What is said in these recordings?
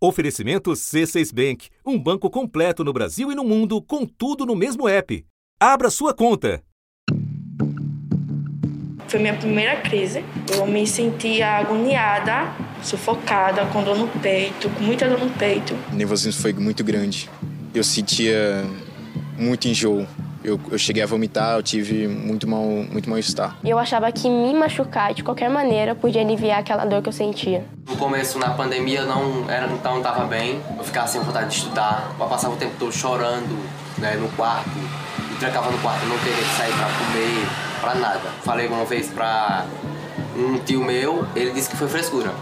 Oferecimento C6 Bank, um banco completo no Brasil e no mundo, com tudo no mesmo app. Abra sua conta. Foi minha primeira crise. Eu me sentia agoniada, sufocada, com dor no peito, com muita dor no peito. O nervosismo foi muito grande. Eu sentia muito enjoo. Eu, eu cheguei a vomitar, eu tive muito mal, muito mal-estar. E eu achava que me machucar de qualquer maneira podia aliviar aquela dor que eu sentia. No começo, na pandemia, não era, então não estava bem. Eu ficava sem vontade de estudar. Eu passava o tempo todo chorando né, no quarto. Me trancava no quarto, não queria sair para comer, para nada. Falei uma vez para um tio meu, ele disse que foi frescura.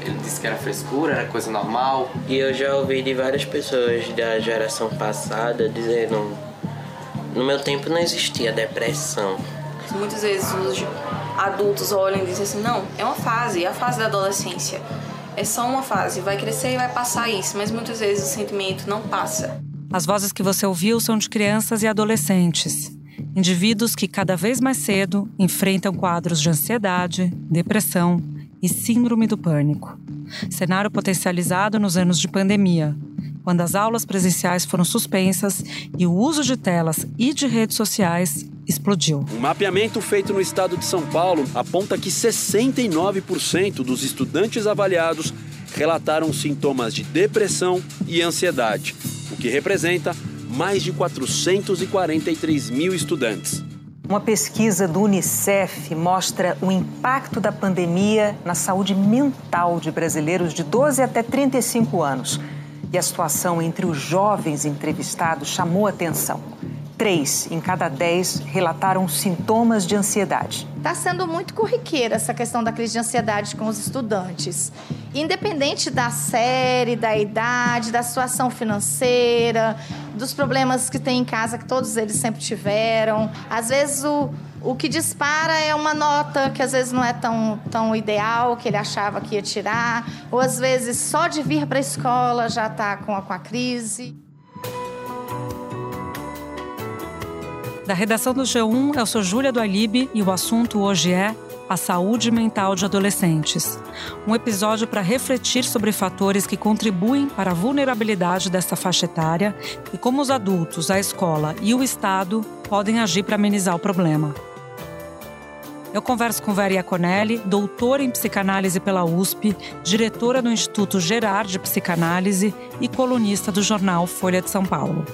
Ele disse que era frescura, era coisa normal. E eu já ouvi de várias pessoas da geração passada dizendo no meu tempo não existia depressão. Muitas vezes os adultos olham e dizem assim: não, é uma fase, é a fase da adolescência. É só uma fase, vai crescer e vai passar isso, mas muitas vezes o sentimento não passa. As vozes que você ouviu são de crianças e adolescentes, indivíduos que cada vez mais cedo enfrentam quadros de ansiedade, depressão e síndrome do pânico. Cenário potencializado nos anos de pandemia, quando as aulas presenciais foram suspensas e o uso de telas e de redes sociais explodiu. Um mapeamento feito no estado de São Paulo aponta que 69% dos estudantes avaliados relataram sintomas de depressão e ansiedade, o que representa mais de 443 mil estudantes. Uma pesquisa do Unicef mostra o impacto da pandemia na saúde mental de brasileiros de 12 até 35 anos. E a situação entre os jovens entrevistados chamou atenção. Três em cada dez relataram sintomas de ansiedade. Está sendo muito corriqueira essa questão da crise de ansiedade com os estudantes. Independente da série, da idade, da situação financeira, dos problemas que tem em casa, que todos eles sempre tiveram. Às vezes o o que dispara é uma nota que às vezes não é tão, tão ideal, que ele achava que ia tirar, ou às vezes só de vir para a escola já está com com a crise. Da redação do G1, eu sou Júlia do Alibe e o assunto hoje é a saúde mental de adolescentes. Um episódio para refletir sobre fatores que contribuem para a vulnerabilidade dessa faixa etária e como os adultos, a escola e o Estado podem agir para amenizar o problema. Eu converso com Vera Iaconelli, doutora em psicanálise pela USP, diretora do Instituto Gerard de Psicanálise e colunista do jornal Folha de São Paulo.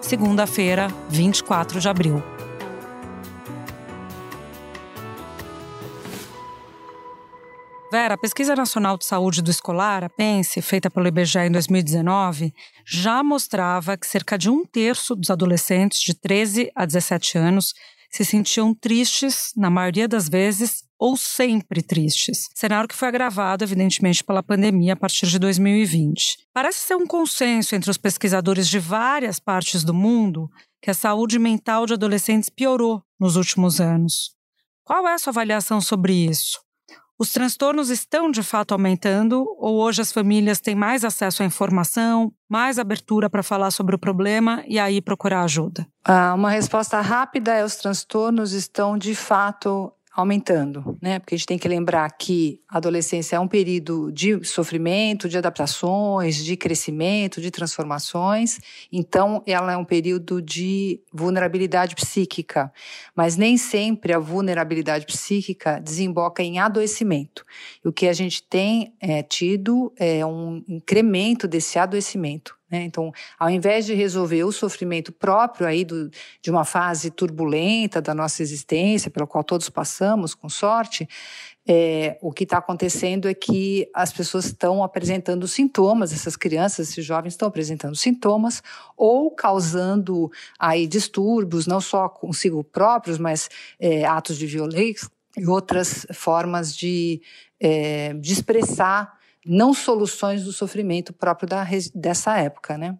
Segunda-feira, 24 de abril. Vera, a Pesquisa Nacional de Saúde do Escolar, a PENSE, feita pelo IBGE em 2019, já mostrava que cerca de um terço dos adolescentes de 13 a 17 anos se sentiam tristes, na maioria das vezes, ou sempre tristes. Cenário que foi agravado, evidentemente, pela pandemia a partir de 2020. Parece ser um consenso entre os pesquisadores de várias partes do mundo que a saúde mental de adolescentes piorou nos últimos anos. Qual é a sua avaliação sobre isso? Os transtornos estão de fato aumentando ou hoje as famílias têm mais acesso à informação, mais abertura para falar sobre o problema e aí procurar ajuda? Ah, uma resposta rápida é os transtornos estão de fato aumentando, né? Porque a gente tem que lembrar que a adolescência é um período de sofrimento, de adaptações, de crescimento, de transformações. Então, ela é um período de vulnerabilidade psíquica, mas nem sempre a vulnerabilidade psíquica desemboca em adoecimento. E o que a gente tem é, tido é um incremento desse adoecimento. Né? Então, ao invés de resolver o sofrimento próprio aí do, de uma fase turbulenta da nossa existência, pela qual todos passamos, com sorte, é, o que está acontecendo é que as pessoas estão apresentando sintomas, essas crianças, esses jovens estão apresentando sintomas ou causando aí distúrbios, não só consigo próprios, mas é, atos de violência e outras formas de, é, de expressar não soluções do sofrimento próprio da, dessa época, né?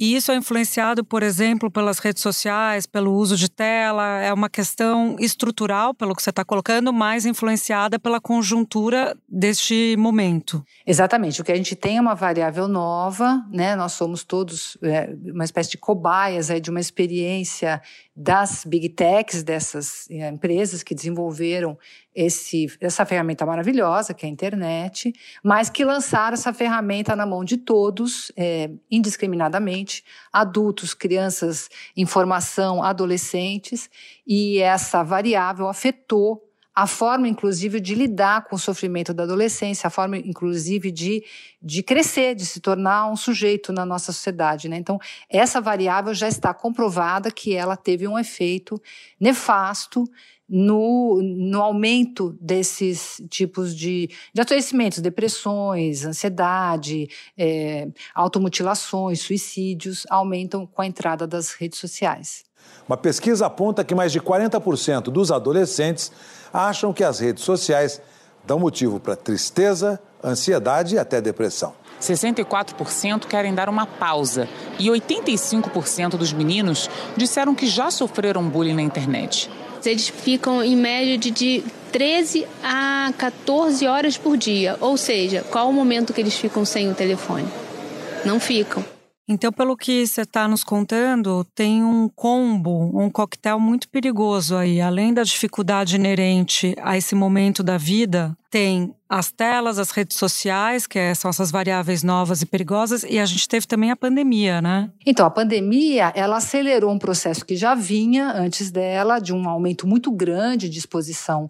E isso é influenciado, por exemplo, pelas redes sociais, pelo uso de tela, é uma questão estrutural, pelo que você está colocando, mais influenciada pela conjuntura deste momento. Exatamente. O que a gente tem é uma variável nova, né? Nós somos todos é, uma espécie de cobaias de uma experiência das big techs, dessas é, empresas que desenvolveram esse, essa ferramenta maravilhosa, que é a internet, mas que lançaram essa ferramenta na mão de todos, é, indiscriminadamente, adultos, crianças em formação, adolescentes, e essa variável afetou a forma, inclusive, de lidar com o sofrimento da adolescência, a forma, inclusive, de, de crescer, de se tornar um sujeito na nossa sociedade. Né? Então, essa variável já está comprovada que ela teve um efeito nefasto no, no aumento desses tipos de, de adoecimentos, depressões, ansiedade, é, automutilações, suicídios, aumentam com a entrada das redes sociais. Uma pesquisa aponta que mais de 40% dos adolescentes acham que as redes sociais dão motivo para tristeza, ansiedade e até depressão. 64% querem dar uma pausa e 85% dos meninos disseram que já sofreram bullying na internet. Eles ficam em média de, de 13 a 14 horas por dia. Ou seja, qual o momento que eles ficam sem o telefone? Não ficam. Então, pelo que você está nos contando, tem um combo, um coquetel muito perigoso aí. Além da dificuldade inerente a esse momento da vida, tem as telas, as redes sociais, que é, são essas variáveis novas e perigosas, e a gente teve também a pandemia, né? Então, a pandemia, ela acelerou um processo que já vinha antes dela, de um aumento muito grande de exposição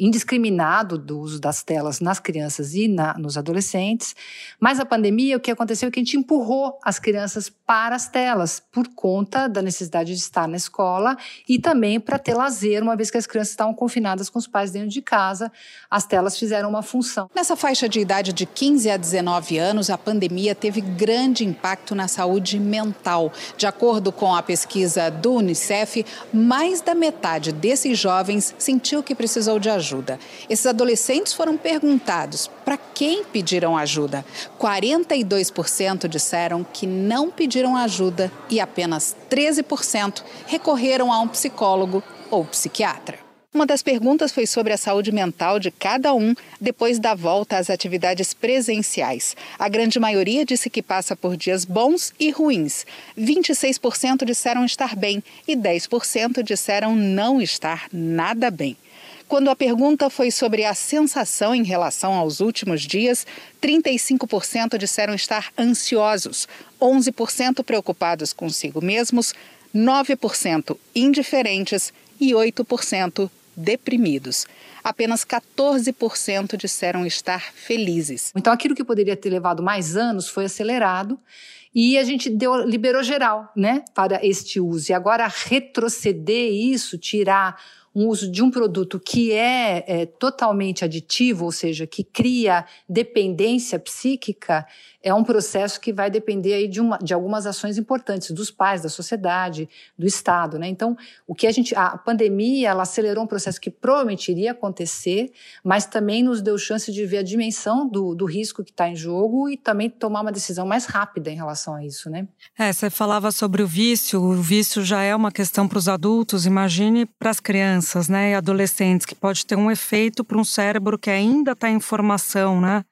indiscriminado do uso das telas nas crianças e na, nos adolescentes. Mas a pandemia, o que aconteceu é que a gente empurrou as crianças para as telas, por conta da necessidade de estar na escola e também para ter lazer, uma vez que as crianças estavam confinadas com os pais dentro de casa. As telas fizeram uma função. Nessa faixa de idade de 15 a 19 anos, a pandemia teve grande impacto na saúde mental. De acordo com a pesquisa do Unicef, mais da metade desses jovens sentiu que precisou de ajuda. Esses adolescentes foram perguntados para quem pediram ajuda. 42% disseram que não pediram ajuda e apenas 13% recorreram a um psicólogo ou psiquiatra. Uma das perguntas foi sobre a saúde mental de cada um depois da volta às atividades presenciais. A grande maioria disse que passa por dias bons e ruins. 26% disseram estar bem e 10% disseram não estar nada bem. Quando a pergunta foi sobre a sensação em relação aos últimos dias, 35% disseram estar ansiosos, 11% preocupados consigo mesmos, 9% indiferentes e 8% deprimidos. Apenas 14% disseram estar felizes. Então, aquilo que poderia ter levado mais anos foi acelerado e a gente deu, liberou geral né, para este uso. E agora, retroceder isso, tirar um uso de um produto que é, é, totalmente aditivo, ou seja, que cria dependência psíquica, é um processo que vai depender aí de, uma, de algumas ações importantes dos pais, da sociedade, do Estado. Né? Então, o que a gente. A pandemia ela acelerou um processo que provavelmente iria acontecer, mas também nos deu chance de ver a dimensão do, do risco que está em jogo e também tomar uma decisão mais rápida em relação a isso. Né? É, você falava sobre o vício, o vício já é uma questão para os adultos, imagine para as crianças né, e adolescentes, que pode ter um efeito para um cérebro que ainda está em formação, né?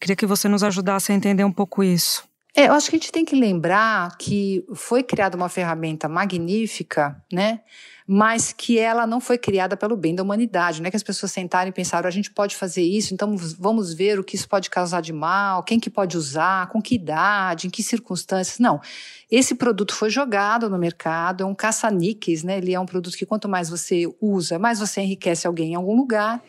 Queria que você nos ajudasse a entender um pouco isso. É, eu acho que a gente tem que lembrar que foi criada uma ferramenta magnífica, né? Mas que ela não foi criada pelo bem da humanidade. Não é que as pessoas sentaram e pensaram, a gente pode fazer isso, então vamos ver o que isso pode causar de mal, quem que pode usar, com que idade, em que circunstâncias. Não. Esse produto foi jogado no mercado, é um caça-níqueis, né? Ele é um produto que quanto mais você usa, mais você enriquece alguém em algum lugar.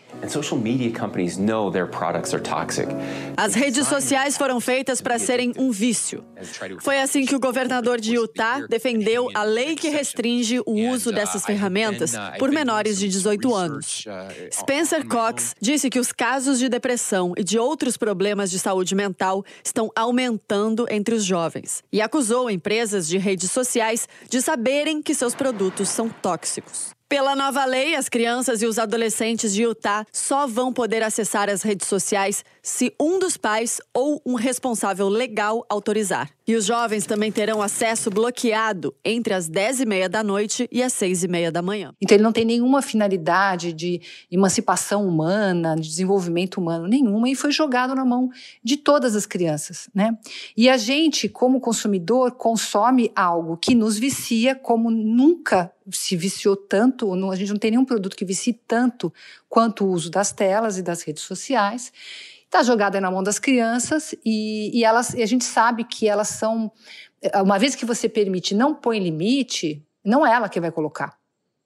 As redes sociais foram feitas para serem um vício. Foi assim que o governador de Utah defendeu a lei que restringe o uso dessas ferramentas por menores de 18 anos. Spencer Cox disse que os casos de depressão e de outros problemas de saúde mental estão aumentando entre os jovens e acusou empresas de redes sociais de saberem que seus produtos são tóxicos. Pela nova lei, as crianças e os adolescentes de Utah só vão poder acessar as redes sociais se um dos pais ou um responsável legal autorizar. E os jovens também terão acesso bloqueado entre as 10 e meia da noite e as 6 e meia da manhã. Então ele não tem nenhuma finalidade de emancipação humana, de desenvolvimento humano, nenhuma, e foi jogado na mão de todas as crianças, né? E a gente, como consumidor, consome algo que nos vicia como nunca se viciou tanto, a gente não tem nenhum produto que vicie tanto quanto o uso das telas e das redes sociais está jogada na mão das crianças e, e, elas, e a gente sabe que elas são. Uma vez que você permite, não põe limite, não é ela que vai colocar,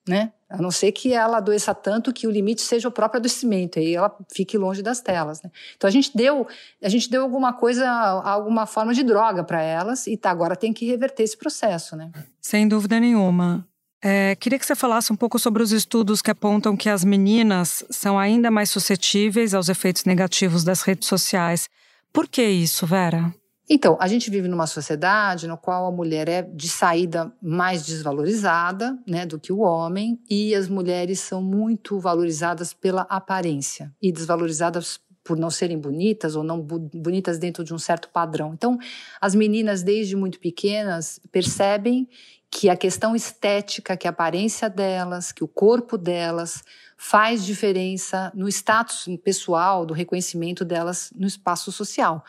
né? A não ser que ela adoeça tanto que o limite seja o próprio adoecimento, aí ela fique longe das telas. Né? Então a gente deu, a gente deu alguma coisa, alguma forma de droga para elas e tá, agora tem que reverter esse processo, né? Sem dúvida nenhuma. É, queria que você falasse um pouco sobre os estudos que apontam que as meninas são ainda mais suscetíveis aos efeitos negativos das redes sociais. Por que isso, Vera? Então, a gente vive numa sociedade no qual a mulher é de saída mais desvalorizada né, do que o homem, e as mulheres são muito valorizadas pela aparência e desvalorizadas por não serem bonitas ou não bonitas dentro de um certo padrão. Então, as meninas, desde muito pequenas, percebem que a questão estética, que a aparência delas, que o corpo delas faz diferença no status pessoal, do reconhecimento delas no espaço social.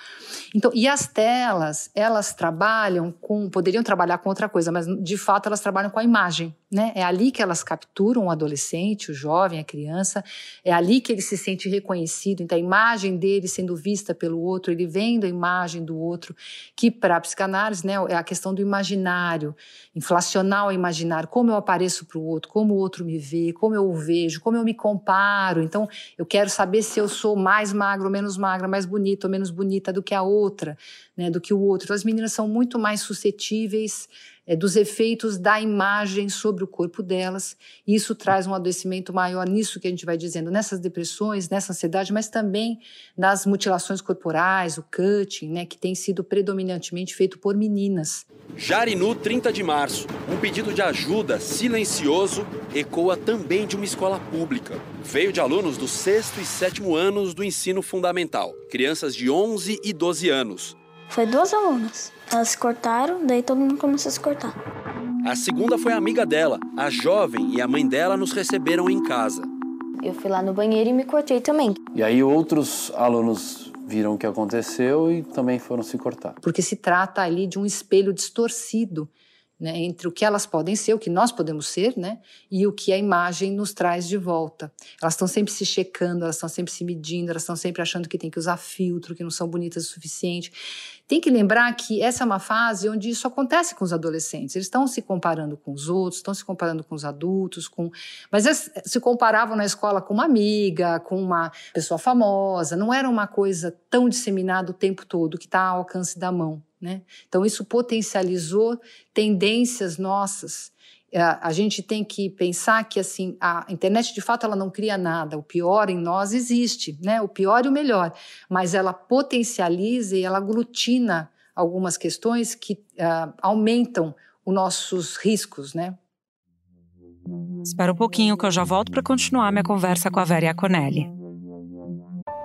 Então, e as telas, elas trabalham com, poderiam trabalhar com outra coisa, mas de fato elas trabalham com a imagem, né? É ali que elas capturam o adolescente, o jovem, a criança, é ali que ele se sente reconhecido, então a imagem dele sendo vista pelo outro, ele vendo a imagem do outro, que para a psicanálise, né, é a questão do imaginário, inflacionar o imaginário, como eu apareço para o outro, como o outro me vê, como eu o vejo, como eu me comparo. Então, eu quero saber se eu sou mais magro menos magra, mais bonita ou menos bonita do que a outra, né, do que o outro. Então, as meninas são muito mais suscetíveis é, dos efeitos da imagem sobre o corpo delas. Isso traz um adoecimento maior nisso que a gente vai dizendo, nessas depressões, nessa ansiedade, mas também nas mutilações corporais, o cutting, né, que tem sido predominantemente feito por meninas. Jarinu, 30 de março. Um pedido de ajuda silencioso ecoa também de uma escola pública. Veio de alunos do sexto e sétimo anos do ensino fundamental, crianças de 11 e 12 anos. Foi duas alunas. Elas se cortaram, daí todo mundo começou a se cortar. A segunda foi a amiga dela. A jovem e a mãe dela nos receberam em casa. Eu fui lá no banheiro e me cortei também. E aí outros alunos viram o que aconteceu e também foram se cortar. Porque se trata ali de um espelho distorcido né, entre o que elas podem ser, o que nós podemos ser, né, e o que a imagem nos traz de volta. Elas estão sempre se checando, elas estão sempre se medindo, elas estão sempre achando que tem que usar filtro, que não são bonitas o suficiente. Tem que lembrar que essa é uma fase onde isso acontece com os adolescentes. Eles estão se comparando com os outros, estão se comparando com os adultos, com mas eles se comparavam na escola com uma amiga, com uma pessoa famosa. Não era uma coisa tão disseminada o tempo todo que está ao alcance da mão. Né? Então, isso potencializou tendências nossas. É, a gente tem que pensar que assim a internet de fato ela não cria nada o pior em nós existe né o pior e o melhor mas ela potencializa e ela aglutina algumas questões que uh, aumentam os nossos riscos né Espera um pouquinho que eu já volto para continuar minha conversa com a Vera Iaconelli.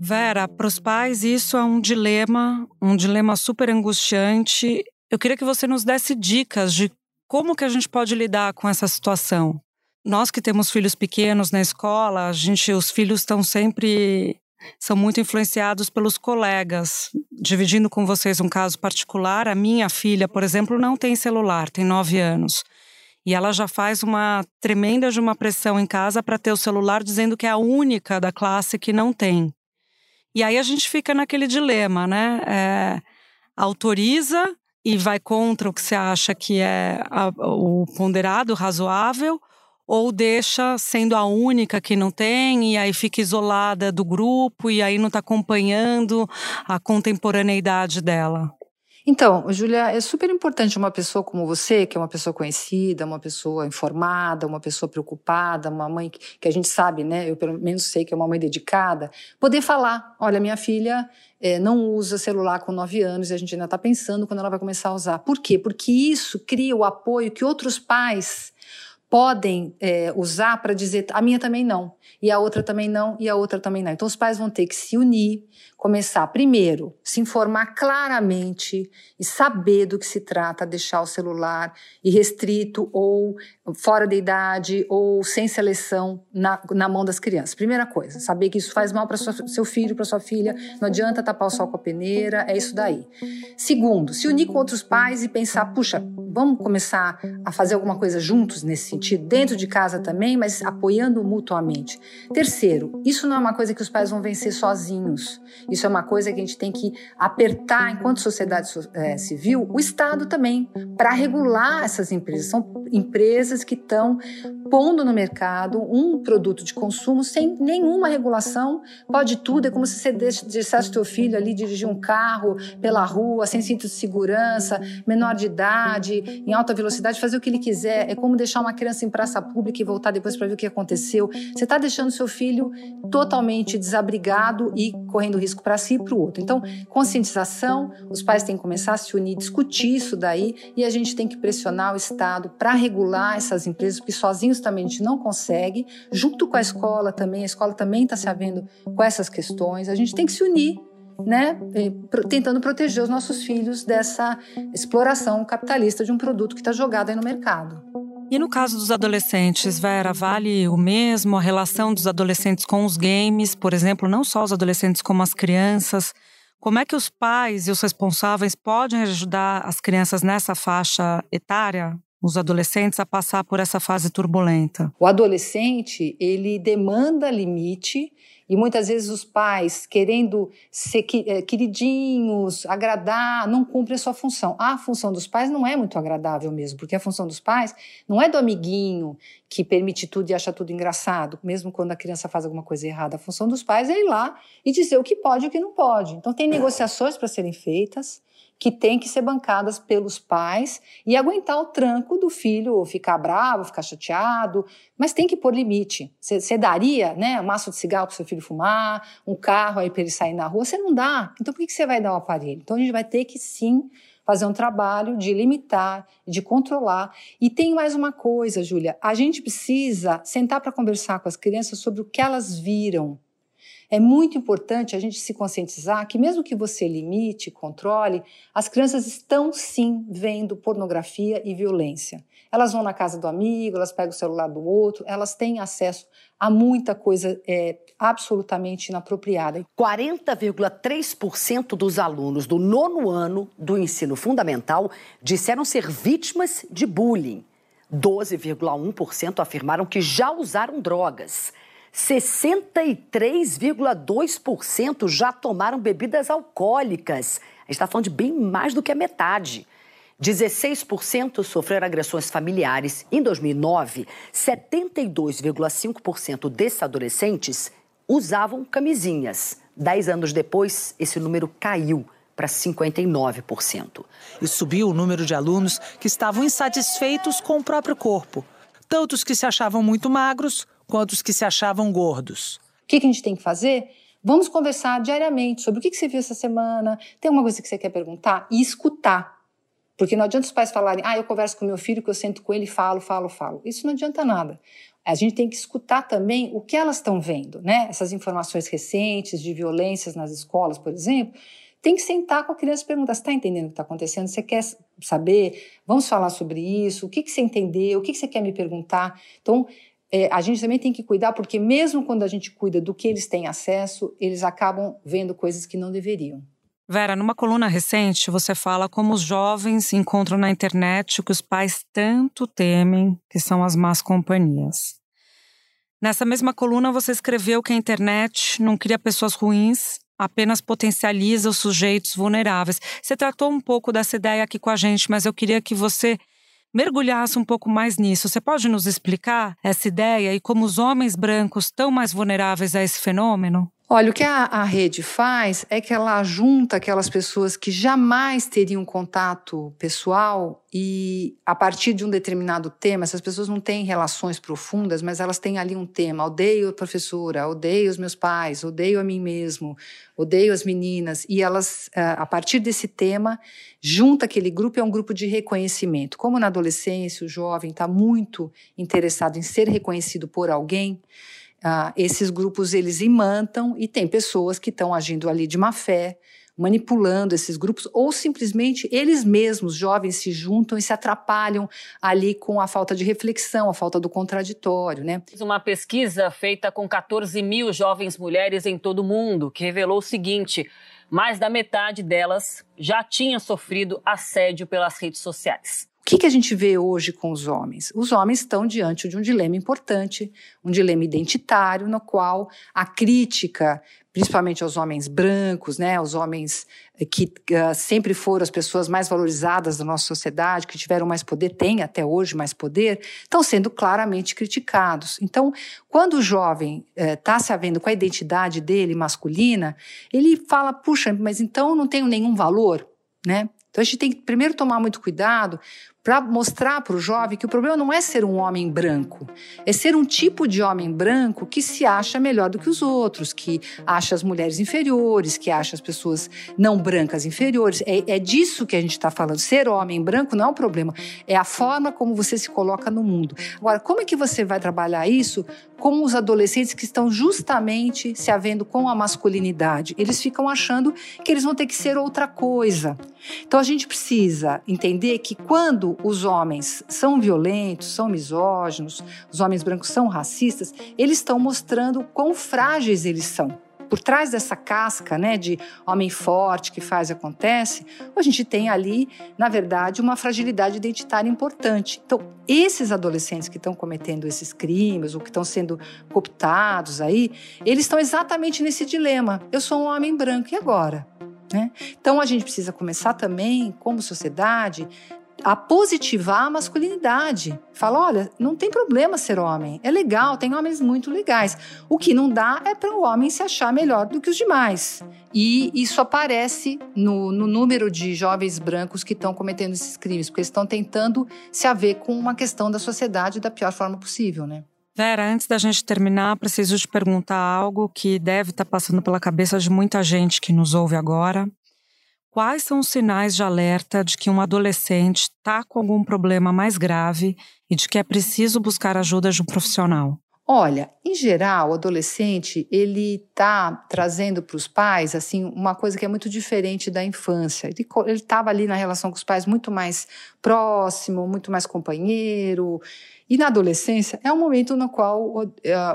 Vera, para os pais isso é um dilema, um dilema super angustiante. Eu queria que você nos desse dicas de como que a gente pode lidar com essa situação. Nós que temos filhos pequenos na escola, a gente, os filhos estão sempre são muito influenciados pelos colegas. Dividindo com vocês um caso particular, a minha filha, por exemplo, não tem celular, tem nove anos. E ela já faz uma tremenda de uma pressão em casa para ter o celular, dizendo que é a única da classe que não tem. E aí a gente fica naquele dilema, né? É, autoriza e vai contra o que você acha que é a, o ponderado, razoável, ou deixa sendo a única que não tem e aí fica isolada do grupo e aí não está acompanhando a contemporaneidade dela? Então, Julia, é super importante uma pessoa como você, que é uma pessoa conhecida, uma pessoa informada, uma pessoa preocupada, uma mãe que, que a gente sabe, né? Eu pelo menos sei que é uma mãe dedicada, poder falar: olha, minha filha é, não usa celular com 9 anos e a gente ainda está pensando quando ela vai começar a usar. Por quê? Porque isso cria o apoio que outros pais podem é, usar para dizer a minha também não, e a outra também não, e a outra também não. Então os pais vão ter que se unir, começar primeiro, se informar claramente e saber do que se trata, deixar o celular irrestrito ou fora da idade ou sem seleção na, na mão das crianças. Primeira coisa, saber que isso faz mal para seu filho, para sua filha, não adianta tapar o sol com a peneira, é isso daí. Segundo, se unir com outros pais e pensar, puxa, vamos começar a fazer alguma coisa juntos nesse sentido, dentro de casa também, mas apoiando mutuamente. Terceiro, isso não é uma coisa que os pais vão vencer sozinhos. Isso é uma coisa que a gente tem que apertar, enquanto sociedade é, civil, o Estado também, para regular essas empresas. São empresas que estão pondo no mercado um produto de consumo sem nenhuma regulação, pode tudo. É como se você deixasse teu filho ali dirigir um carro pela rua, sem cinto de segurança, menor de idade, em alta velocidade, fazer o que ele quiser. É como deixar uma criança em praça pública e voltar depois para ver o que aconteceu. Você está deixando seu filho totalmente desabrigado e correndo risco risco para si e para o outro. Então, conscientização, os pais têm que começar a se unir, discutir isso daí e a gente tem que pressionar o Estado para regular essas empresas, porque sozinhos também a gente não consegue, junto com a escola também, a escola também está se havendo com essas questões, a gente tem que se unir né, tentando proteger os nossos filhos dessa exploração capitalista de um produto que está jogado aí no mercado. E no caso dos adolescentes, Vera, vale o mesmo a relação dos adolescentes com os games, por exemplo, não só os adolescentes como as crianças? Como é que os pais e os responsáveis podem ajudar as crianças nessa faixa etária? Os adolescentes a passar por essa fase turbulenta. O adolescente, ele demanda limite e muitas vezes os pais, querendo ser eh, queridinhos, agradar, não cumprem a sua função. A função dos pais não é muito agradável mesmo, porque a função dos pais não é do amiguinho que permite tudo e acha tudo engraçado, mesmo quando a criança faz alguma coisa errada. A função dos pais é ir lá e dizer o que pode e o que não pode. Então, tem negociações para serem feitas que têm que ser bancadas pelos pais e aguentar o tranco do filho ou ficar bravo, ficar chateado, mas tem que pôr limite. Você daria né, um maço de cigarro para seu filho fumar, um carro aí para ele sair na rua? Você não dá. Então por que você vai dar o aparelho? Então a gente vai ter que sim fazer um trabalho de limitar, de controlar. E tem mais uma coisa, Júlia, a gente precisa sentar para conversar com as crianças sobre o que elas viram é muito importante a gente se conscientizar que, mesmo que você limite, controle, as crianças estão sim vendo pornografia e violência. Elas vão na casa do amigo, elas pegam o celular do outro, elas têm acesso a muita coisa é, absolutamente inapropriada. 40,3% dos alunos do nono ano do ensino fundamental disseram ser vítimas de bullying. 12,1% afirmaram que já usaram drogas. 63,2% já tomaram bebidas alcoólicas. A gente está falando de bem mais do que a metade. 16% sofreram agressões familiares. Em 2009, 72,5% desses adolescentes usavam camisinhas. Dez anos depois, esse número caiu para 59%. E subiu o número de alunos que estavam insatisfeitos com o próprio corpo. Tanto os que se achavam muito magros quanto os que se achavam gordos. O que, a gente tem que fazer? Vamos conversar diariamente sobre o que, você viu essa semana, tem alguma coisa que você quer perguntar e escutar. Porque não adianta os pais falarem, ah, eu converso com meu filho, que eu sento com ele falo, falo, falo. Isso não adianta nada. A gente tem que escutar também o que elas estão vendo, né? Essas informações recentes de violências nas escolas, por exemplo. Tem que sentar com a criança e perguntar: você está entendendo o que está acontecendo? Você quer saber? Vamos falar sobre isso? O que, que você entendeu? O que, que você quer me perguntar? Então, é, a gente também tem que cuidar, porque mesmo quando a gente cuida do que eles têm acesso, eles acabam vendo coisas que não deveriam. Vera, numa coluna recente, você fala como os jovens encontram na internet o que os pais tanto temem, que são as más companhias. Nessa mesma coluna, você escreveu que a internet não cria pessoas ruins, apenas potencializa os sujeitos vulneráveis. Você tratou um pouco dessa ideia aqui com a gente, mas eu queria que você mergulhasse um pouco mais nisso. Você pode nos explicar essa ideia e como os homens brancos estão mais vulneráveis a esse fenômeno? Olha, o que a, a, rede faz é que ela junta aquelas pessoas que jamais teriam contato pessoal e, a partir de um determinado tema, essas pessoas não têm relações profundas, mas elas têm ali um tema. Odeio a professora, odeio os meus pais, odeio a mim mesmo, odeio as meninas. E elas, eh, a partir desse tema, junta aquele grupo, é um grupo de reconhecimento. Como na adolescência, o jovem está muito interessado em ser reconhecido por alguém ah, esses grupos eles imantam e tem pessoas que estão agindo ali de má fé, manipulando esses grupos, ou simplesmente eles mesmos, jovens, se juntam e se atrapalham ali com a falta de reflexão, a falta do contraditório. Né? Uma pesquisa feita com 14 mil jovens mulheres em todo o mundo, que revelou o seguinte: mais da metade delas já tinha sofrido assédio pelas redes sociais que, que a gente vê hoje com os homens? Os homens estão diante de um dilema importante, um dilema identitário, no qual a crítica, principalmente aos homens brancos, né, os homens eh, que uh, sempre foram as pessoas mais valorizadas da nossa sociedade, que tiveram mais poder, têm até hoje mais poder, estão sendo claramente criticados. Então, quando o jovem está uh, se havendo com a identidade dele masculina, ele fala: puxa, mas então não tenho nenhum valor, né? Então a gente tem que primeiro tomar muito cuidado para mostrar para o jovem que o problema não é ser um homem branco, é ser um tipo de homem branco que se acha melhor do que os outros, que acha as mulheres inferiores, que acha as pessoas não brancas inferiores. É, é disso que a gente está falando. Ser homem branco não é um problema, é a forma como você se coloca no mundo. Agora, como é que você vai trabalhar isso com os adolescentes que estão justamente se havendo com a masculinidade? Eles ficam achando que eles vão ter que ser outra coisa. Então a gente precisa entender que quando os homens são violentos, são misóginos, os homens brancos são racistas, eles estão mostrando quão frágeis eles são. Por trás dessa casca, né, de homem forte que faz e acontece, a gente tem ali, na verdade, uma fragilidade identitária importante. Então, esses adolescentes que estão cometendo esses crimes ou que estão sendo cooptados aí, eles estão exatamente nesse dilema. Eu sou um homem branco e agora? Né? Então a gente precisa começar também, como sociedade, a positivar a masculinidade. Fala, olha, não tem problema ser homem, é legal, tem homens muito legais. O que não dá é para o homem se achar melhor do que os demais. E isso aparece no, no número de jovens brancos que estão cometendo esses crimes, porque eles estão tentando se haver com uma questão da sociedade da pior forma possível, né? Vera, antes da gente terminar, preciso te perguntar algo que deve estar tá passando pela cabeça de muita gente que nos ouve agora. Quais são os sinais de alerta de que um adolescente está com algum problema mais grave e de que é preciso buscar ajuda de um profissional? Olha, em geral, o adolescente ele está trazendo para os pais assim uma coisa que é muito diferente da infância. Ele estava ali na relação com os pais muito mais próximo, muito mais companheiro. E na adolescência é um momento no qual o, uh,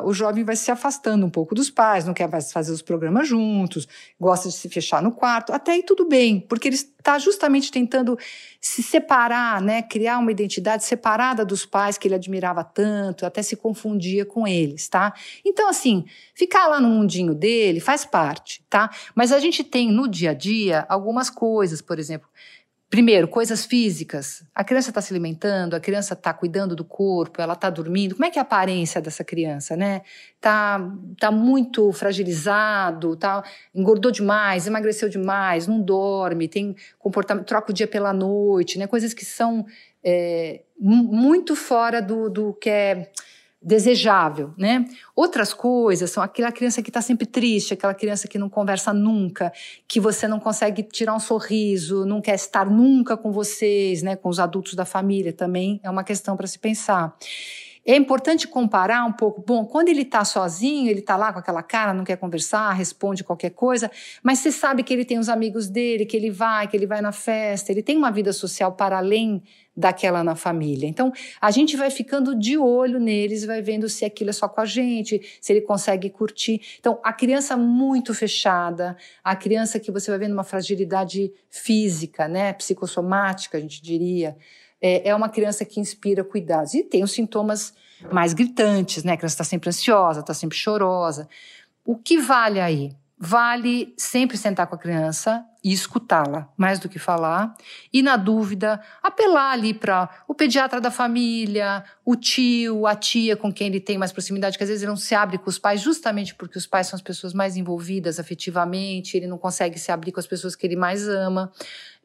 o jovem vai se afastando um pouco dos pais, não quer mais fazer os programas juntos, gosta de se fechar no quarto. Até aí tudo bem, porque ele está justamente tentando se separar, né, criar uma identidade separada dos pais que ele admirava tanto, até se confundia com eles, tá? Então, assim, ficar lá no mundinho dele faz parte, tá? Mas a gente tem no dia a dia algumas coisas, por exemplo, Primeiro, coisas físicas. A criança está se alimentando, a criança está cuidando do corpo, ela está dormindo. Como é que é a aparência dessa criança, né? Tá, tá muito fragilizado, tá, engordou demais, emagreceu demais, não dorme, tem comportamento, troca o dia pela noite, né? Coisas que são é, muito fora do, do que é desejável, né? Outras coisas são aquela criança que está sempre triste, aquela criança que não conversa nunca, que você não consegue tirar um sorriso, não quer estar nunca com vocês, né? Com os adultos da família também é uma questão para se pensar. É importante comparar um pouco. Bom, quando ele está sozinho, ele está lá com aquela cara, não quer conversar, responde qualquer coisa, mas você sabe que ele tem os amigos dele, que ele vai, que ele vai na festa, ele tem uma vida social para além daquela na família. Então, a gente vai ficando de olho neles, vai vendo se aquilo é só com a gente, se ele consegue curtir. Então, a criança muito fechada, a criança que você vai vendo uma fragilidade física, né, psicossomática, a gente diria, é, é uma criança que inspira cuidados. E tem os sintomas mais gritantes, né? A criança está sempre ansiosa, está sempre chorosa. O que vale aí? Vale sempre sentar com a criança, e escutá-la, mais do que falar. E, na dúvida, apelar ali para o pediatra da família, o tio, a tia com quem ele tem mais proximidade, que às vezes ele não se abre com os pais, justamente porque os pais são as pessoas mais envolvidas afetivamente, ele não consegue se abrir com as pessoas que ele mais ama.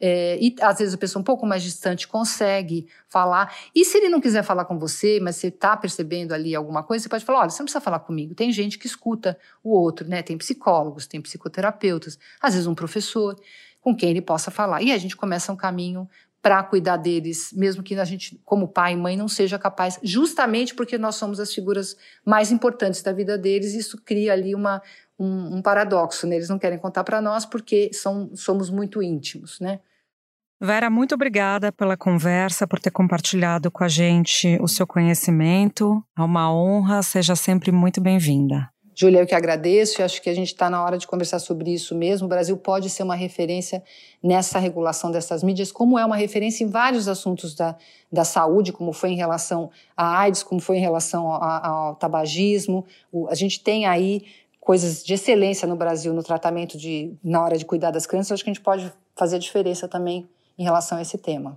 É, e às vezes a pessoa um pouco mais distante consegue falar. E se ele não quiser falar com você, mas você está percebendo ali alguma coisa, você pode falar: olha, você não precisa falar comigo. Tem gente que escuta o outro, né? Tem psicólogos, tem psicoterapeutas, às vezes um professor com quem ele possa falar. E a gente começa um caminho para cuidar deles, mesmo que a gente, como pai e mãe, não seja capaz, justamente porque nós somos as figuras mais importantes da vida deles, isso cria ali uma, um, um paradoxo, né? Eles não querem contar para nós porque são, somos muito íntimos, né? Vera, muito obrigada pela conversa, por ter compartilhado com a gente o seu conhecimento. É uma honra, seja sempre muito bem-vinda. Júlia, eu que agradeço e acho que a gente está na hora de conversar sobre isso mesmo. O Brasil pode ser uma referência nessa regulação dessas mídias, como é uma referência em vários assuntos da, da saúde, como foi em relação à AIDS, como foi em relação ao, ao tabagismo. O, a gente tem aí coisas de excelência no Brasil no tratamento de na hora de cuidar das crianças. Acho que a gente pode fazer diferença também em relação a esse tema.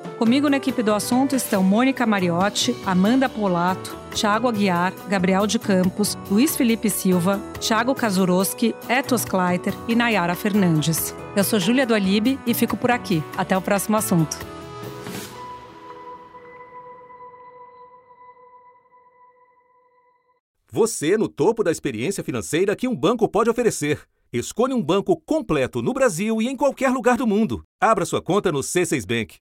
Comigo na equipe do assunto estão Mônica Mariotti, Amanda Polato, Thiago Aguiar, Gabriel de Campos, Luiz Felipe Silva, Thiago Kazuroski, Etos Kleiter e Nayara Fernandes. Eu sou Júlia do Alibe e fico por aqui. Até o próximo assunto. Você no topo da experiência financeira que um banco pode oferecer. Escolha um banco completo no Brasil e em qualquer lugar do mundo. Abra sua conta no C6 Bank.